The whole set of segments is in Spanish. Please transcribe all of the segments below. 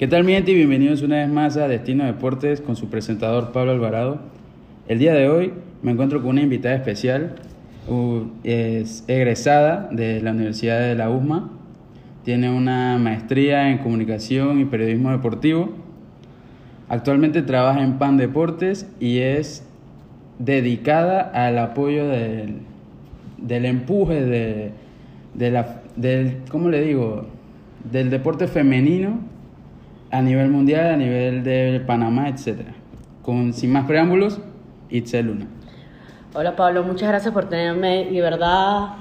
¿Qué tal mi gente? Y bienvenidos una vez más a Destino Deportes con su presentador Pablo Alvarado. El día de hoy me encuentro con una invitada especial, es egresada de la Universidad de la USMA, tiene una maestría en comunicación y periodismo deportivo, actualmente trabaja en PAN Deportes y es dedicada al apoyo del, del empuje de, de la, del, ¿cómo le digo? del deporte femenino a nivel mundial, a nivel de Panamá, etc. Con, sin más preámbulos, Itzel Luna. Hola Pablo, muchas gracias por tenerme y verdad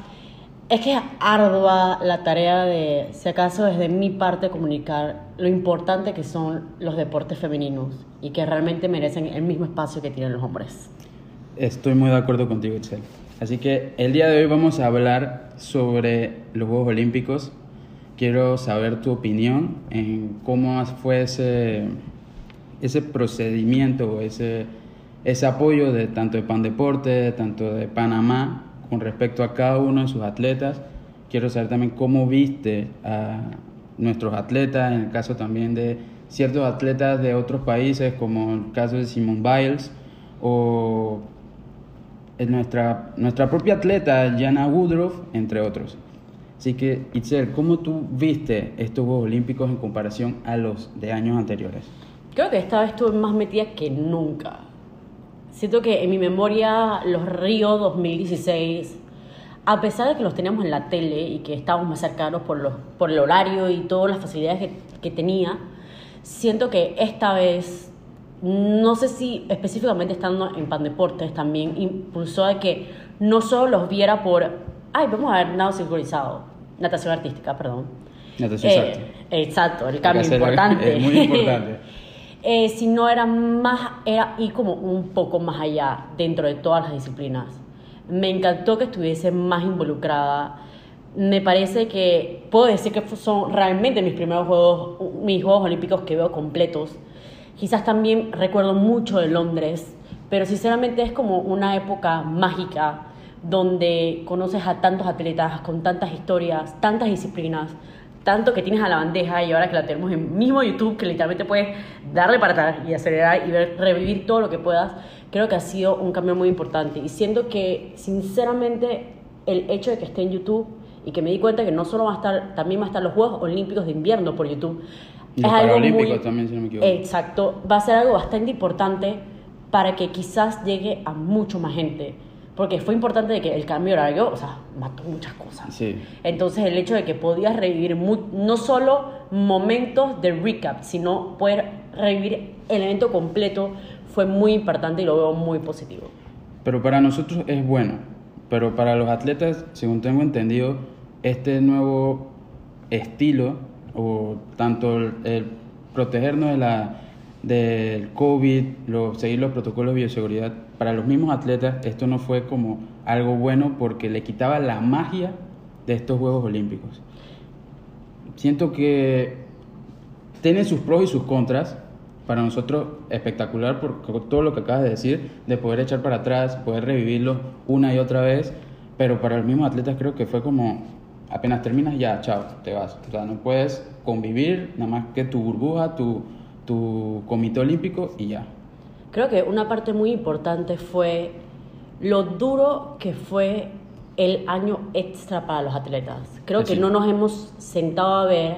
es que es ardua la tarea de, si acaso desde mi parte, comunicar lo importante que son los deportes femeninos y que realmente merecen el mismo espacio que tienen los hombres. Estoy muy de acuerdo contigo, Itzel. Así que el día de hoy vamos a hablar sobre los Juegos Olímpicos quiero saber tu opinión en cómo fue ese, ese procedimiento, ese, ese apoyo de tanto de Pan Deporte, tanto de Panamá, con respecto a cada uno de sus atletas. Quiero saber también cómo viste a nuestros atletas, en el caso también de ciertos atletas de otros países, como el caso de Simone Biles, o nuestra, nuestra propia atleta, Jana Woodruff, entre otros. Así que, Itzel, ¿cómo tú viste estos Juegos Olímpicos en comparación a los de años anteriores? Creo que esta vez estuve más metida que nunca. Siento que en mi memoria los Río 2016, a pesar de que los teníamos en la tele y que estábamos más cercanos por, los, por el horario y todas las facilidades que, que tenía, siento que esta vez, no sé si específicamente estando en Pandeportes también impulsó a que no solo los viera por, ay, vamos a ver nada sincronizado, natación artística, perdón. Natación eh, Exacto, el cambio importante. Es muy importante. eh, si no era más, era ir como un poco más allá dentro de todas las disciplinas. Me encantó que estuviese más involucrada. Me parece que puedo decir que son realmente mis primeros juegos, mis Juegos Olímpicos que veo completos. Quizás también recuerdo mucho de Londres, pero sinceramente es como una época mágica donde conoces a tantos atletas con tantas historias, tantas disciplinas, tanto que tienes a la bandeja y ahora que la tenemos en mismo YouTube, que literalmente puedes darle para atrás y acelerar y ver, revivir todo lo que puedas, creo que ha sido un cambio muy importante. Y siento que, sinceramente, el hecho de que esté en YouTube y que me di cuenta que no solo va a estar, también va a estar los Juegos Olímpicos de Invierno por YouTube. Y es algo muy, también, si no me equivoco. Exacto, va a ser algo bastante importante para que quizás llegue a mucho más gente porque fue importante de que el cambio horario, o sea, mató muchas cosas. Sí. Entonces el hecho de que podías revivir no solo momentos de recap, sino poder revivir el evento completo fue muy importante y lo veo muy positivo. Pero para nosotros es bueno, pero para los atletas, según tengo entendido, este nuevo estilo, o tanto el, protegernos de la, del COVID, seguir los protocolos de bioseguridad, para los mismos atletas esto no fue como algo bueno porque le quitaba la magia de estos Juegos Olímpicos. Siento que tiene sus pros y sus contras. Para nosotros espectacular por todo lo que acabas de decir, de poder echar para atrás, poder revivirlo una y otra vez, pero para los mismos atletas creo que fue como apenas terminas ya, chao, te vas. O sea, no puedes convivir nada más que tu burbuja, tu, tu comité olímpico y ya. Creo que una parte muy importante fue lo duro que fue el año extra para los atletas. Creo que no nos hemos sentado a ver.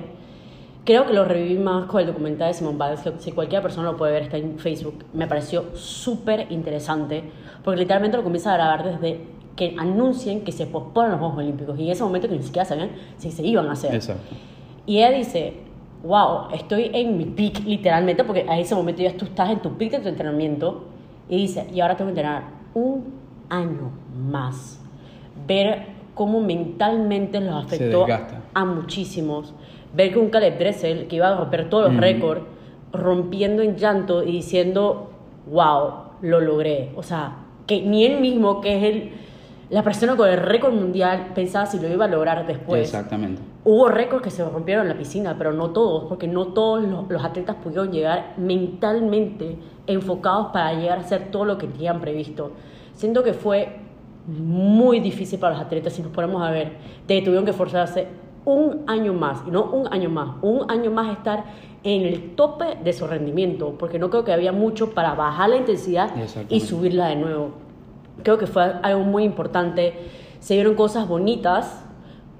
Creo que lo reviví más con el documental de Simón Biles, si cualquier persona lo puede ver, está en Facebook. Me pareció súper interesante, porque literalmente lo comienza a grabar desde que anuncien que se posponen los Juegos Olímpicos, y en ese momento que ni siquiera sabían si se iban a hacer. Exacto. Y ella dice, wow, estoy en mi peak literalmente, porque a ese momento ya tú estás en tu peak de tu entrenamiento y dice, y ahora tengo que entrenar un año más. Ver cómo mentalmente los afectó a muchísimos. Ver que un Caleb Dressel, que iba a romper todos los récords, rompiendo en llanto y diciendo, wow, lo logré. O sea, que ni él mismo, que es el la persona con el récord mundial pensaba si lo iba a lograr después. Exactamente. Hubo récords que se rompieron en la piscina, pero no todos, porque no todos los, atletas pudieron llegar mentalmente enfocados para llegar a hacer todo lo que tenían previsto. Siento que fue muy difícil para los atletas, si nos ponemos a ver, de que tuvieron que esforzarse un año más, y no un año más, un año más estar en el tope de su rendimiento, porque no creo que había mucho para bajar la intensidad y subirla de nuevo. Creo que fue algo muy importante. Se vieron cosas bonitas,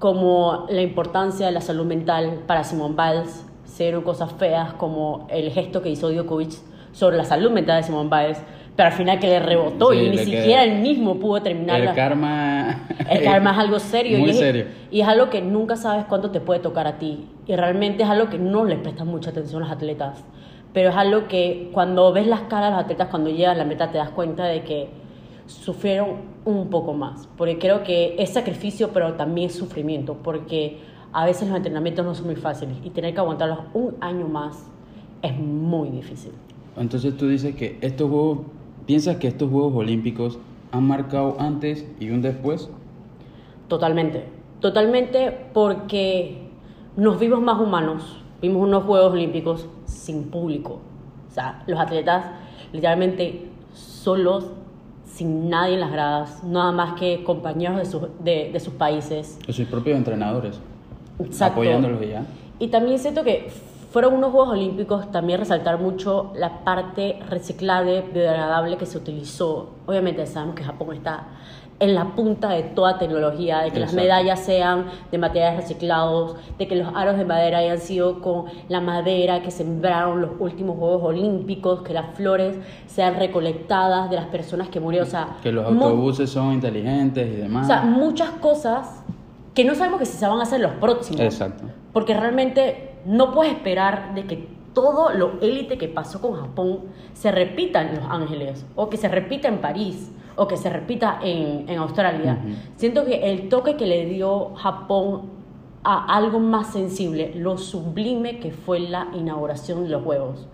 como la importancia de la salud mental para Simone Biles. Se vieron cosas feas, como el gesto que hizo Djokovic sobre la salud mental de Simone Biles, pero al final que le rebotó Sí, y ni siquiera él mismo pudo terminar El la- karma. el karma es algo serio. Muy y es, serio. Y es algo que nunca sabes cuándo te puede tocar a ti. Y realmente es algo que no le prestan mucha atención a los atletas. Pero es algo que cuando ves las caras de los atletas cuando llegan a la meta te das cuenta de que sufrieron un poco más. Porque creo que es sacrificio, pero también es sufrimiento. Porque a veces los entrenamientos no son muy fáciles. Y tener que aguantarlos un año más es muy difícil. Entonces tú dices que estos Juegos, piensas que estos Juegos Olímpicos han marcado antes y un después. Totalmente, totalmente porque nos vimos más humanos, vimos unos Juegos Olímpicos sin público, o sea, los atletas literalmente solos, sin nadie en las gradas, nada más que compañeros de, sus- de, de sus países. O sus propios entrenadores. Exacto. Apoyándolos ya. Y también siento que fueron unos Juegos Olímpicos también resaltar mucho la parte reciclable, biodegradable que se utilizó. Obviamente sabemos que Japón está en la punta de toda tecnología, de que las medallas sean de materiales reciclados, de que los aros de madera hayan sido con la madera que sembraron los últimos Juegos Olímpicos, que las flores sean recolectadas de las personas que murieron. O sea, Que los autobuses son inteligentes y demás. o sea, muchas cosas que no sabemos que si se van a hacer los próximos. Exacto. Porque realmente no puedes esperar de que todo lo élite que pasó con Japón se repita en Los Ángeles, o que se repita en París, o que se repita en, en Australia. Ujú. Siento que el toque que le dio Japón a algo más sensible, lo sublime que fue la inauguración de los Juegos,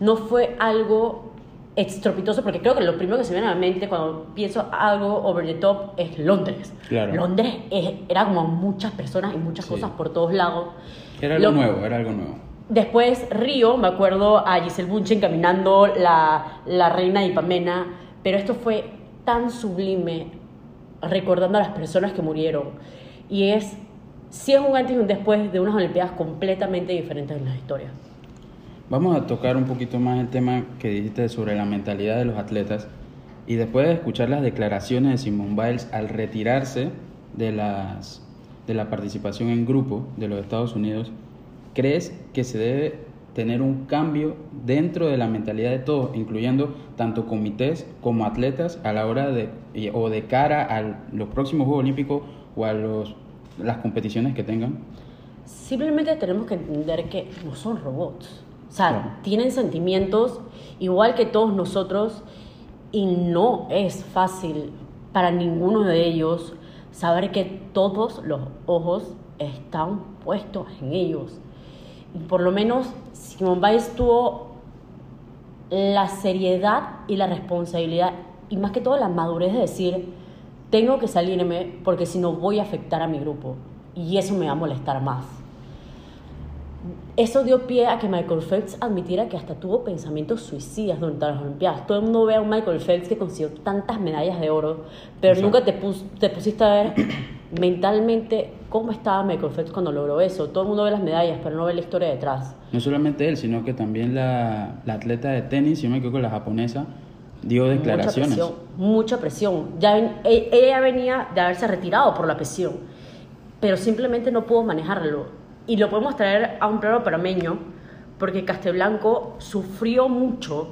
no fue algo estropitoso, porque creo que lo primero que se me viene a la mente cuando pienso algo over the top es Londres. Claro. Londres es- era como muchas personas y muchas Sí. cosas por todos lados. Era algo Lo- nuevo, era algo nuevo. Después Río, me acuerdo a Giselle Bunchen caminando la, la reina de Ipamena, pero esto fue tan sublime recordando a las personas que murieron. Y es, sí es un antes y un después de unas Olimpiadas completamente diferentes en la historia. Vamos a tocar un poquito más el tema que dijiste sobre la mentalidad de los atletas. Y después de escuchar las declaraciones de Simone Biles al retirarse de, las, de la participación en grupo de los Estados Unidos, ¿crees que se debe tener un cambio dentro de la mentalidad de todos, incluyendo tanto comités como atletas a la hora de, o de cara a los próximos Juegos Olímpicos o a los, las competiciones que tengan? Simplemente tenemos que entender que no son robots. O sea, Claro. tienen sentimientos igual que todos nosotros y no es fácil para ninguno de ellos saber que todos los ojos están puestos en ellos. Por lo menos Simone Biles tuvo la seriedad y la responsabilidad y más que todo la madurez de decir, tengo que salirme porque si no voy a afectar a mi grupo y eso me va a molestar más. Eso dio pie a que Michael Phelps admitiera que hasta tuvo pensamientos suicidas durante las Olimpiadas. Todo el mundo ve a un Michael Phelps que consiguió tantas medallas de oro, pero Exacto. nunca te, pus- te pusiste a ver mentalmente cómo estaba Michael Phelps cuando logró eso. Todo el mundo ve las medallas, pero no ve la historia detrás. No solamente él, sino que también la, la atleta de tenis, no me equivoco, la japonesa, dio declaraciones. Mucha presión, mucha presión. Ya ven- e- ella venía de haberse retirado por la presión, pero simplemente no pudo manejarlo. Y lo podemos traer a un plano parameño, porque Castelblanco sufrió mucho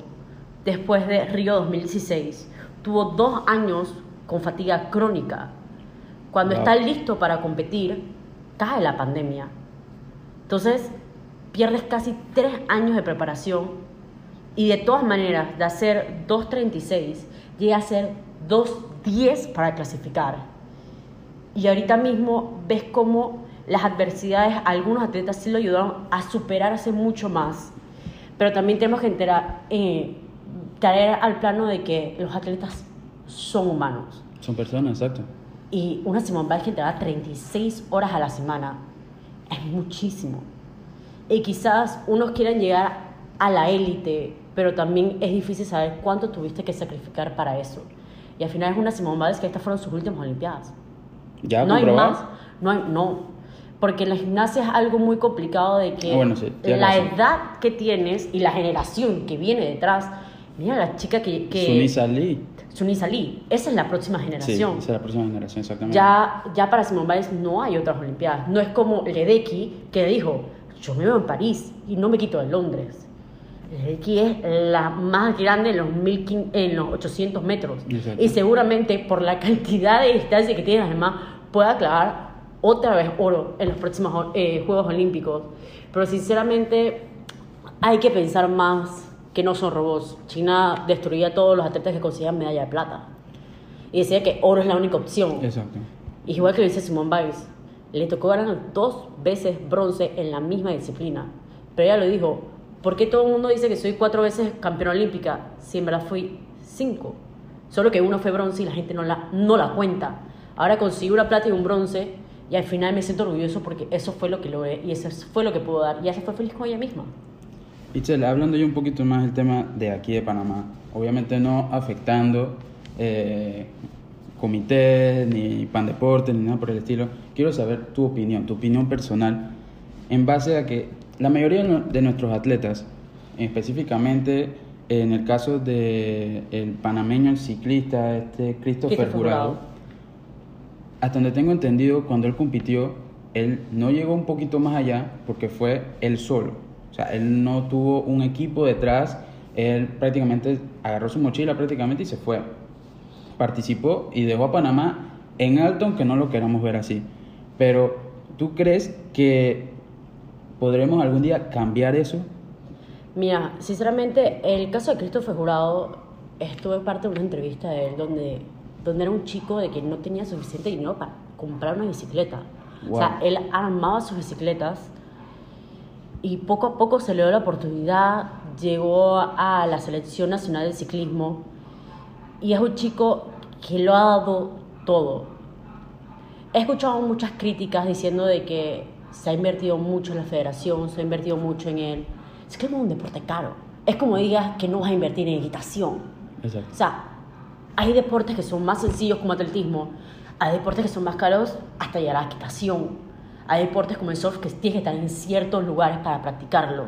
después de Río 2016. Tuvo dos años con fatiga crónica. Cuando Wow. está listo para competir, cae la pandemia. Entonces, pierdes casi tres años de preparación y de todas maneras, de hacer 2.36, llega a hacer 2.10 para clasificar. Y ahorita mismo ves cómo las adversidades, algunos atletas sí lo ayudaron a superarse mucho más. Pero también tenemos que enterar, eh, traer al plano de que los atletas son humanos. Son personas, exacto. Y una Simone Biles que te da 36 horas a la semana es muchísimo. Y quizás unos quieran llegar a la élite, pero también es difícil saber cuánto tuviste que sacrificar para eso. Y al final es una Simone Biles que estas fueron sus últimas Olimpiadas. ¿Ya no hay comprobado? más. No hay, no. Porque la gimnasia es algo muy complicado de que Ah, bueno, sí, la razón. edad que tienes y la generación que viene detrás. Mira la chica que. que Sunisa Lee. Sunisa Lee. Esa es la próxima Sí, generación. esa es la próxima generación, exactamente. Ya, ya para Simone Biles no hay otras Olimpiadas. No es como Ledecky que dijo, yo me veo en París y no me quito de Londres. Ledecky es la más grande en los, 1500 en los 800 metros. Exacto. Y seguramente por la cantidad de distancia que tiene las demás pueda clavar otra vez oro en los próximos eh, Juegos Olímpicos. Pero sinceramente hay que pensar más que no son robots. China destruía a todos los atletas que conseguían medalla de plata. Y decía que oro es la única opción. Exacto. Y igual que lo dice Simone Biles, le tocó ganar dos veces bronce en la misma disciplina. Pero ella lo dijo, ¿por qué todo el mundo dice que soy cuatro veces campeona olímpica? Si en verdad fui cinco. Solo que uno fue bronce y la gente no la, no la cuenta. Ahora consigo una plata y un bronce y al final me siento orgulloso porque eso fue lo que logré y eso fue lo que puedo dar. Y ella se fue feliz con ella misma. Itzel, hablando yo un poquito más del tema de aquí de Panamá, obviamente no afectando eh, comités, ni pan deporte, ni nada por el estilo, quiero saber tu opinión, tu opinión personal, en base a que la mayoría de nu- de nuestros atletas, específicamente en el caso del el panameño, el ciclista, este Christopher Jurado. hasta donde tengo entendido, cuando él compitió, él no llegó un poquito más allá porque fue él solo. O sea, él no tuvo un equipo detrás, él prácticamente agarró su mochila prácticamente y se fue. Participó y dejó a Panamá en alto, aunque no lo queramos ver así. Pero, ¿tú crees que podremos algún día cambiar eso? Mira, sinceramente, el caso de Christopher Jurado, estuve parte de una entrevista de él donde, donde era un chico de que no tenía suficiente dinero para comprar una bicicleta. O sea, él armaba sus bicicletas y poco a poco se le dio la oportunidad, llegó a la selección nacional del ciclismo y es un chico que lo ha dado todo. He escuchado muchas críticas diciendo de que se ha invertido mucho en la federación, se ha invertido mucho en él. Es que es un deporte caro. Es como digas que no vas a invertir en equitación. Exacto. O sea, hay deportes que son más sencillos como atletismo, hay deportes que son más caros hasta llegar a la equitación. Hay deportes como el surf que tienes que estar en ciertos lugares para practicarlo.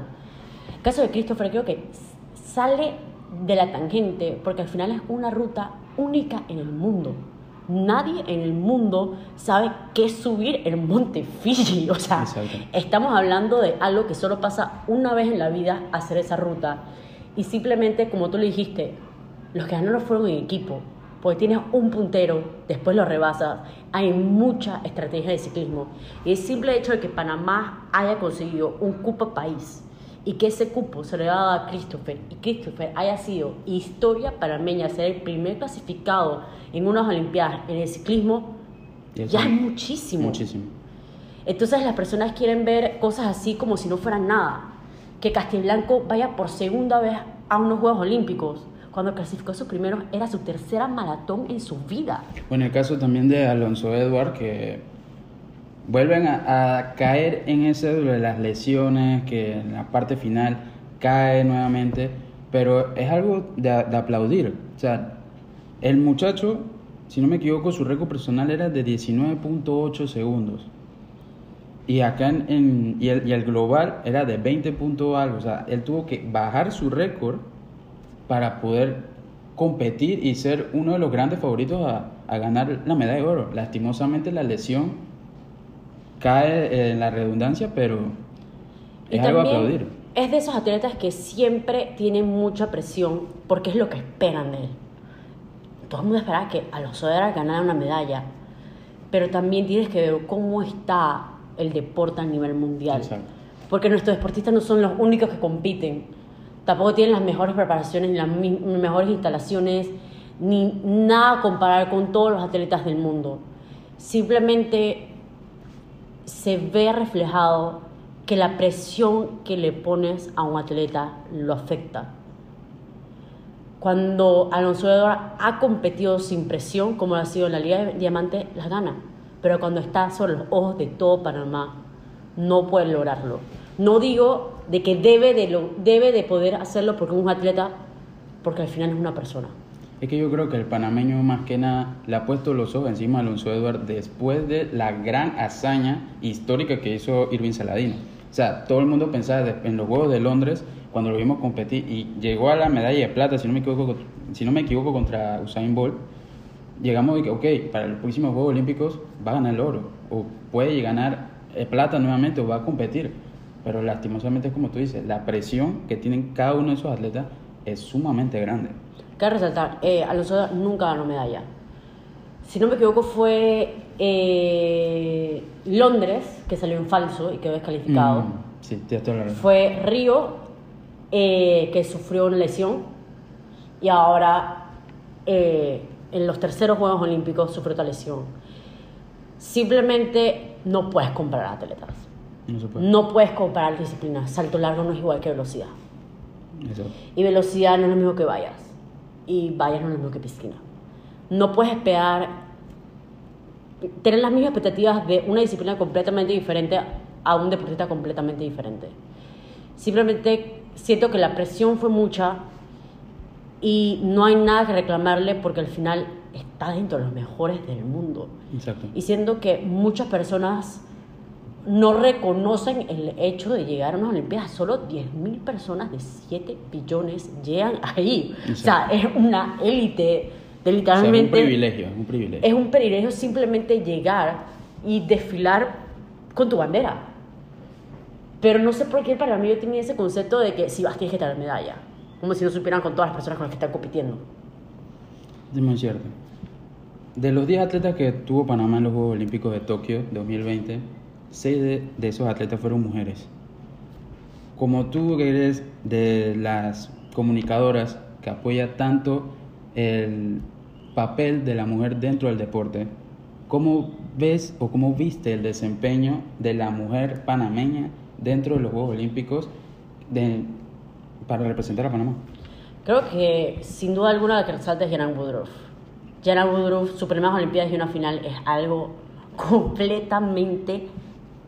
El caso de Christopher creo que sale de la tangente porque al final es una ruta única en el mundo. Nadie en el mundo sabe qué subir el monte Fiji. O sea, Exacto. estamos hablando de algo que solo pasa una vez en la vida hacer esa ruta. Y simplemente, como tú le dijiste, los que ganaron fueron en equipo. Porque tienes un puntero, después lo rebasas. Hay mucha estrategia de ciclismo. Y el simple hecho de que Panamá haya conseguido un cupo país y que ese cupo se le dado a Christopher y Christopher haya sido historia panameña, ser el primer clasificado en unas Olimpiadas en el ciclismo, eso- ya es muchísimo. Muchísimo. Entonces las personas quieren ver cosas así como si no fueran nada. Que Castiblanco vaya por segunda vez a unos Juegos Olímpicos. Cuando clasificó su primero era su tercera maratón en su vida. Bueno, el caso también de Alonso Edward, que vuelven a, a caer en ese de las lesiones, que en la parte final cae nuevamente, pero es algo de, de aplaudir. O sea, el muchacho, si no me equivoco, su récord personal era de 19.8 segundos. Y acá en, en- y, el, y el global era de 20 punto algo. O sea, él tuvo que bajar su récord para poder competir y ser uno de los grandes favoritos a, a ganar la medalla de oro. Lastimosamente la lesión cae en la redundancia, pero es algo a aplaudir. Es de esos atletas que siempre tienen mucha presión porque es lo que esperan de él. Todo el mundo espera que Alonso Edward ganara una medalla, pero también tienes que ver cómo está el deporte a nivel mundial. Exacto. Porque nuestros deportistas no son los únicos que compiten. Tampoco tienen las mejores preparaciones, ni las mejores instalaciones, ni nada a comparar con todos los atletas del mundo. Simplemente se ve reflejado que la presión que le pones a un atleta lo afecta. Cuando Alonso Edward ha competido sin presión, como lo ha sido en la Liga de Diamante, las gana. Pero cuando está sobre los ojos de todo Panamá, no puede lograrlo. No digo de que debe de, lo, debe de poder hacerlo porque es un atleta, porque al final es una persona. Es que yo creo que el panameño más que nada le ha puesto los ojos encima a Alonso Edward después de la gran hazaña histórica que hizo Irving Saladino. O sea, todo el mundo pensaba en los Juegos de Londres cuando lo vimos competir y llegó a la medalla de plata, si no me equivoco, si no me equivoco contra Usain Bolt. Llegamos y que, ok, para los próximos Juegos Olímpicos va a ganar el oro o puede ganar eh, plata nuevamente o va a competir. Pero lastimosamente, como tú dices, la presión que tienen cada uno de esos atletas es sumamente grande. Cabe resaltar, eh, Alonso nunca ganó medalla. Si no me equivoco fue eh, Londres, que salió en falso y quedó descalificado. Mm, sí, toda la razón. Fue Río, eh, que sufrió una lesión. Y ahora, eh, en los terceros Juegos Olímpicos, sufrió otra lesión. Simplemente no puedes comparar atletas. No puede. No puedes comparar disciplinas. Salto largo no es igual que velocidad. Eso. Y velocidad no es lo mismo que vallas. Y vallas no es lo mismo que piscina. No puedes esperar tener las mismas expectativas de una disciplina completamente diferente a un deportista completamente diferente. Simplemente siento que la presión fue mucha y no hay nada que reclamarle porque al final está dentro de los mejores del mundo. Exacto. Y siento que muchas personas no reconocen el hecho de llegar a unas Olimpiadas. Solo 10.000 personas de 7 billones llegan ahí. O sea, es una élite de O sea, es literalmente... un privilegio, es un privilegio. es un privilegio simplemente llegar y desfilar con tu bandera. Pero no sé por qué para mí yo tenía ese concepto de que si vas tienes que traer medalla. Como si no supieran con todas las personas con las que están compitiendo. Muy cierto. De los 10 atletas que tuvo Panamá en los Juegos Olímpicos de Tokio 2020, 6 de, esos atletas fueron mujeres. Como tú que eres de las comunicadoras que apoya tanto el papel de la mujer dentro del deporte, ¿cómo ves o cómo viste el desempeño de la mujer panameña dentro de los Juegos Olímpicos para representar a Panamá? Creo que sin duda alguna la que resalta es Janan Woodruff. Janan Woodruff, sus primeras Olimpiadas y una final es algo completamente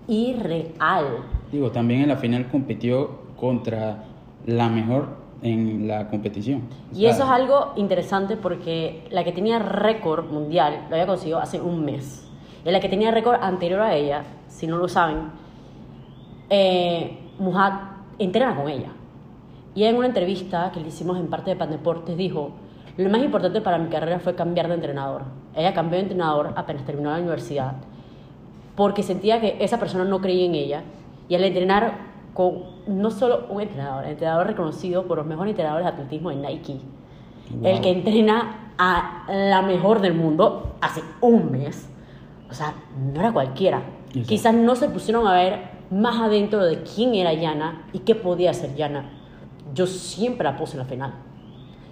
irreal. Digo, también en la final compitió contra la mejor en la competición. Y eso es algo interesante porque la que tenía récord mundial lo había conseguido hace un mes. Y la que tenía récord anterior a ella, si no lo saben, eh, entrena con ella. Y en una entrevista que le hicimos en parte de Pandeportes dijo, lo más importante para mi carrera fue cambiar de entrenador. Ella cambió de entrenador apenas terminó la universidad porque sentía que esa persona no creía en ella y al entrenar con no solo un entrenador, el entrenador reconocido por los mejores entrenadores de atletismo de Nike, el Wow. que entrena a la mejor del mundo hace un mes, o sea, no era cualquiera. Quizás no se pusieron a ver más adentro de quién era Yana y qué podía hacer Yana. Yo siempre la puse en la final.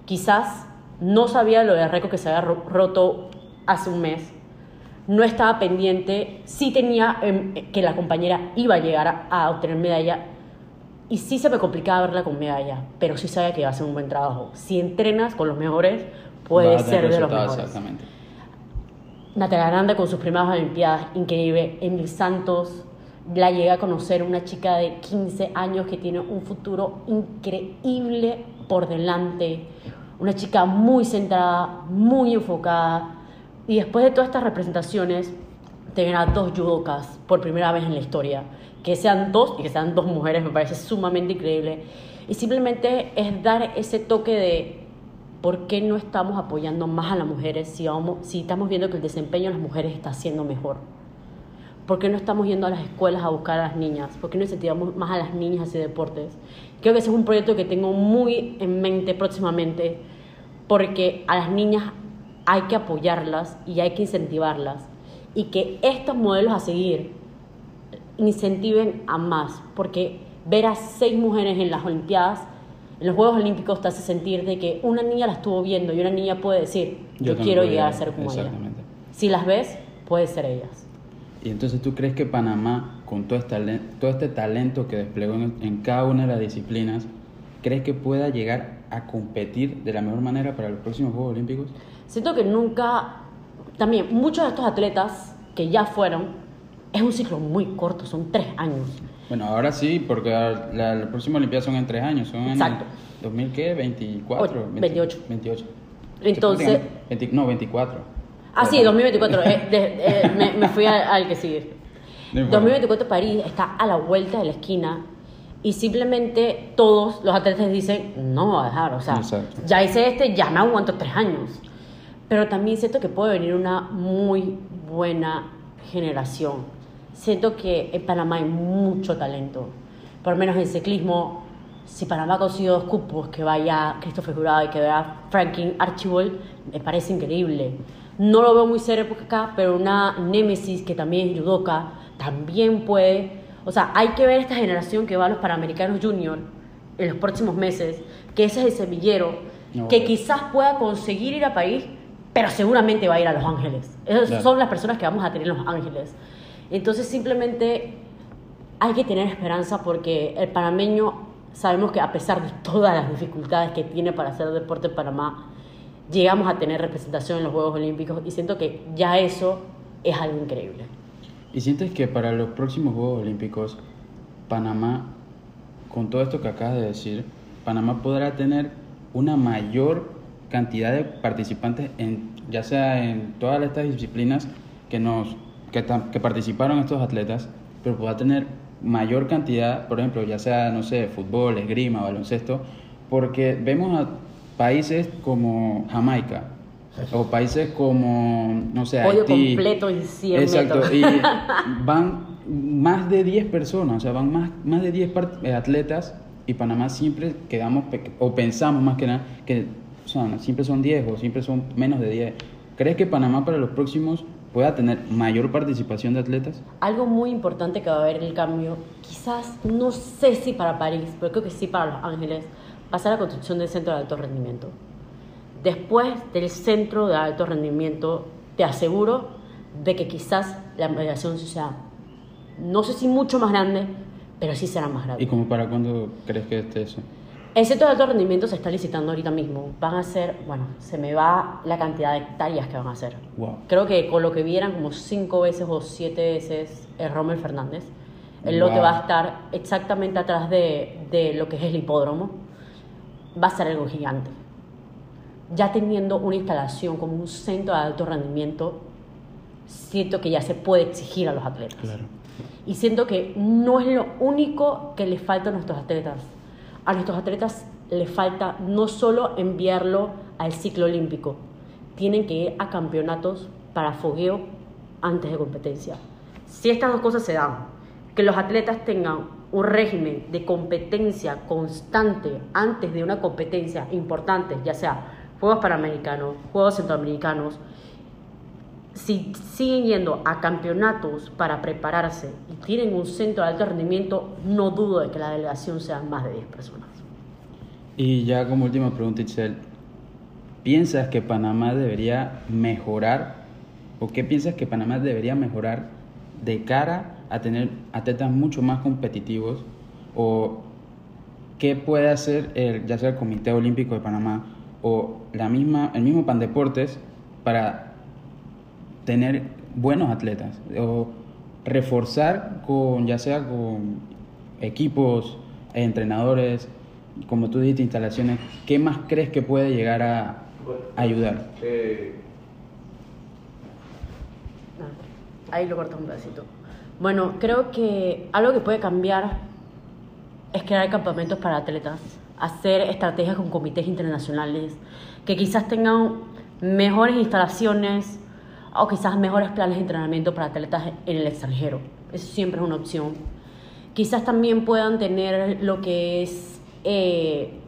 Quizás no sabía lo del récord que se había ro- roto hace un mes. No estaba pendiente. Sí tenía em, que la compañera iba a llegar a, a obtener medalla. Y sí se me complicaba verla con medalla. Pero sí sabía que iba a hacer un buen trabajo. Si entrenas con los mejores, puedes tener ser de los mejores. Exactamente. Natalia Grande con sus primeras Olimpiadas, increíble. Emil Santos, la llegué a conocer, una chica de 15 años que tiene un futuro increíble por delante. Una chica muy centrada, muy enfocada. Y después de todas estas representaciones, tener a dos judokas por primera vez en la historia. Que sean dos y que sean dos mujeres me parece sumamente increíble. Y simplemente es dar ese toque de ¿por qué no estamos apoyando más a las mujeres si, vamos, si estamos viendo que el desempeño de las mujeres está siendo mejor? ¿Por qué no estamos yendo a las escuelas a buscar a las niñas? ¿Por qué no incentivamos más a las niñas hacia deportes? Creo que ese es un proyecto que tengo muy en mente próximamente, porque a las niñas hay que apoyarlas y hay que incentivarlas. Y que estos modelos a seguir incentiven a más, porque ver a seis mujeres en las Olimpiadas, en los Juegos Olímpicos, te hace sentir de que una niña la estuvo viendo y una niña puede decir, yo, quiero llegar a ser como ella. Si las ves, puede ser ellas. Y entonces tú crees que Panamá, con todo este, todo este talento que desplegó en, en cada una de las disciplinas, crees que pueda llegar a competir de la mejor manera para los próximos Juegos Olímpicos? Siento que nunca, también muchos de estos atletas que ya fueron, es un ciclo muy corto, son tres años. Bueno, ahora sí, porque la, la, la próxima Olimpiada son en tres años, son Exacto. en el 2000, ¿qué? 24, Ocho, 28. 28. Entonces, 20 no, 24. ah, sí, 2024, eh, de- eh, me, me fui al, al que sigue. No importa. 2024 París está a la vuelta de la esquina y simplemente todos los atletas dicen, no voy a dejar, o sea, Exacto. ya hice este, ya me aguanto tres años. Pero también siento que puede venir una muy buena generación. Siento que en Panamá hay mucho talento. Por lo menos en ciclismo, si Panamá ha conseguido dos cupos, que vaya Christopher Jurado y que vaya Franklin Archibald, me parece increíble. No lo veo muy serio porque acá, pero una Nemesis, que también es judoka, también puede. O sea, hay que ver esta generación que va a los Panamericanos Junior en los próximos meses, que ese es el semillero, No, que quizás pueda conseguir ir a París, pero seguramente va a ir a Los Ángeles. Esas Claro. son las personas que vamos a tener en Los Ángeles. Entonces simplemente hay que tener esperanza porque el panameño sabemos que a pesar de todas las dificultades que tiene para hacer deporte en Panamá, llegamos a tener representación en los Juegos Olímpicos y siento que ya eso es algo increíble. ¿Y sientes que para los próximos Juegos Olímpicos, Panamá, con todo esto que acabas de decir, Panamá podrá tener una mayor cantidad de participantes, en, ya sea en todas estas disciplinas que, nos, que, participaron estos atletas, pero podrá tener mayor cantidad, por ejemplo, ya sea, no sé, fútbol, esgrima, baloncesto, porque vemos a países como Jamaica, o países como, no sé, Pollo Haití. completo 100 Exacto, metros. y van más de 10 personas, o sea, van más, más de 10 part- eh, atletas y Panamá siempre quedamos, o pensamos más que nada, que o sea, siempre son 10 o siempre son menos de 10. ¿Crees que Panamá para los próximos pueda tener mayor participación de atletas? Algo muy importante que va a haber el cambio, quizás no sé si para París, pero creo que sí para Los Ángeles, va a ser la construcción del centro de alto rendimiento. Después del centro de alto rendimiento, te aseguro de que quizás la migración sea, no sé si mucho más grande, pero sí será más grande. ¿Y como para cuándo crees que esté eso? El centro de alto rendimiento se está licitando ahorita mismo. Van a ser, bueno, se me va la cantidad de hectáreas que van a hacer. Wow. Creo que con lo que vieran como cinco veces o siete veces el Rommel Fernández. El Wow. lote va a estar exactamente atrás de, de lo que es el hipódromo. Va a ser algo gigante. Ya teniendo una instalación como un centro de alto rendimiento, siento que ya se puede exigir a los atletas. Claro. Y siento que no es lo único que les falta a nuestros atletas. A nuestros atletas les falta no solo enviarlo al ciclo olímpico, tienen que ir a campeonatos para fogueo antes de competencia. Si estas dos cosas se dan, que los atletas tengan un régimen de competencia constante antes de una competencia importante, ya sea Juegos Panamericanos, Juegos Centroamericanos, si siguen yendo a campeonatos para prepararse y tienen un centro de alto rendimiento, no dudo de que la delegación sean más de 10 personas. Y ya como última pregunta, Itzel, ¿piensas que Panamá debería mejorar o qué piensas que Panamá debería mejorar de cara a tener atletas mucho más competitivos o qué puede hacer el, ya sea el Comité Olímpico de Panamá o la misma, el mismo Pandeportes para tener buenos atletas o reforzar con ya sea con equipos, entrenadores, como tú dijiste, instalaciones, ¿qué más crees que puede llegar a ayudar? Eh, Ah, Ahí lo corto un pedacito. Bueno, creo que algo que puede cambiar es crear campamentos para atletas, hacer estrategias con comités internacionales que quizás tengan mejores instalaciones o quizás mejores planes de entrenamiento para atletas en el extranjero. Eso siempre es una opción. Quizás también puedan tener lo que es eh,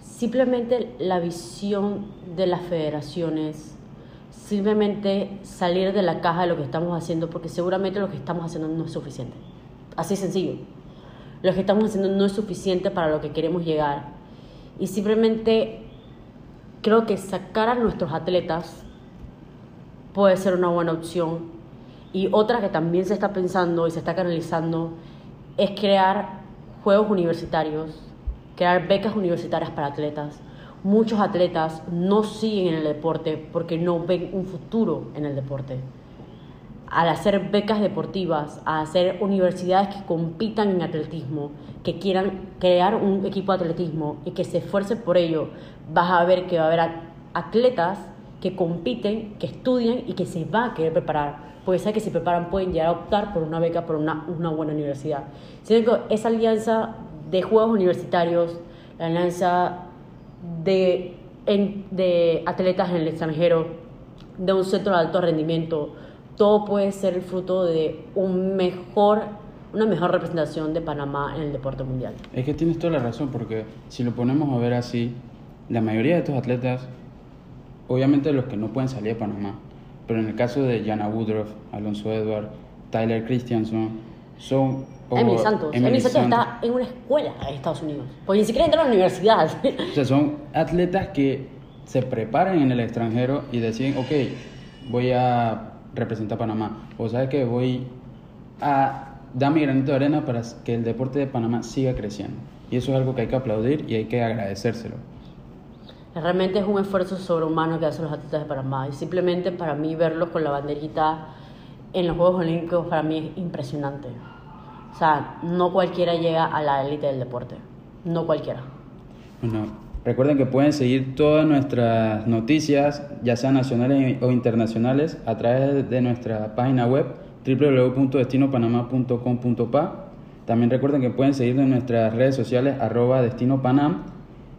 simplemente la visión de las federaciones, simplemente salir de la caja de lo que estamos haciendo, porque seguramente lo que estamos haciendo no es suficiente. Así sencillo. Lo que estamos haciendo no es suficiente para lo que queremos llegar. Y simplemente creo que sacar a nuestros atletas puede ser una buena opción. Y otra que también se está pensando y se está canalizando es crear juegos universitarios, crear becas universitarias para atletas. Muchos atletas no siguen en el deporte porque no ven un futuro en el deporte. Al hacer becas deportivas, a hacer universidades que compitan en atletismo, que quieran crear un equipo de atletismo y que se esfuercen por ello, vas a ver que va a haber atletas que compiten, que estudian y que se van a querer preparar. Porque saben que se preparan pueden llegar a optar por una beca por una, una buena universidad. Siento que esa alianza de juegos universitarios, la alianza de, de atletas en el extranjero, de un centro de alto rendimiento, todo puede ser el fruto de un mejor, una mejor representación de Panamá en el deporte mundial. Es que tienes toda la razón, porque si lo ponemos a ver así, la mayoría de estos atletas, obviamente los que no pueden salir de Panamá, pero en el caso de Jana Woodruff, Alonso Edward, Tyler Christianson, son... Emily Santos. Emily, Santos, está en una escuela en Estados Unidos, porque ni siquiera entra a la universidad. O sea, son atletas que se preparan en el extranjero y deciden, ok, voy a representa a Panamá. O sabes que voy a dar mi granito de arena para que el deporte de Panamá siga creciendo. Y eso es algo que hay que aplaudir y hay que agradecérselo. Realmente es un esfuerzo sobrehumano que hacen los atletas de Panamá. Y simplemente para mí verlos con la banderita en los Juegos Olímpicos para mí es impresionante. O sea, no cualquiera llega a la élite del deporte. No cualquiera. Bueno, Recuerden que pueden seguir todas nuestras noticias, ya sean nacionales o internacionales, a través de nuestra página web www.destinopanamá.com.pa. También recuerden que pueden seguirnos en nuestras redes sociales arroba destinopanam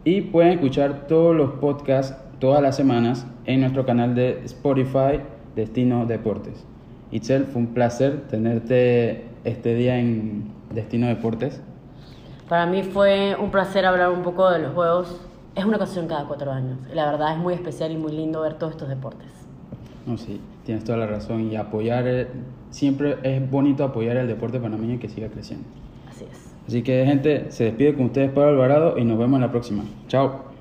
y pueden escuchar todos los podcasts todas las semanas en nuestro canal de Spotify Destino Deportes. Itzel, fue un placer tenerte este día en Destino Deportes. Para mí fue un placer hablar un poco de los juegos es una ocasión cada cuatro años. la verdad es muy especial y muy lindo ver todos estos deportes. No, sí, tienes toda la razón. Y apoyar, siempre es bonito apoyar el deporte panameño y que siga creciendo. Así es. Así que, gente, se despide con ustedes Pablo Alvarado y nos vemos en la próxima. Chao.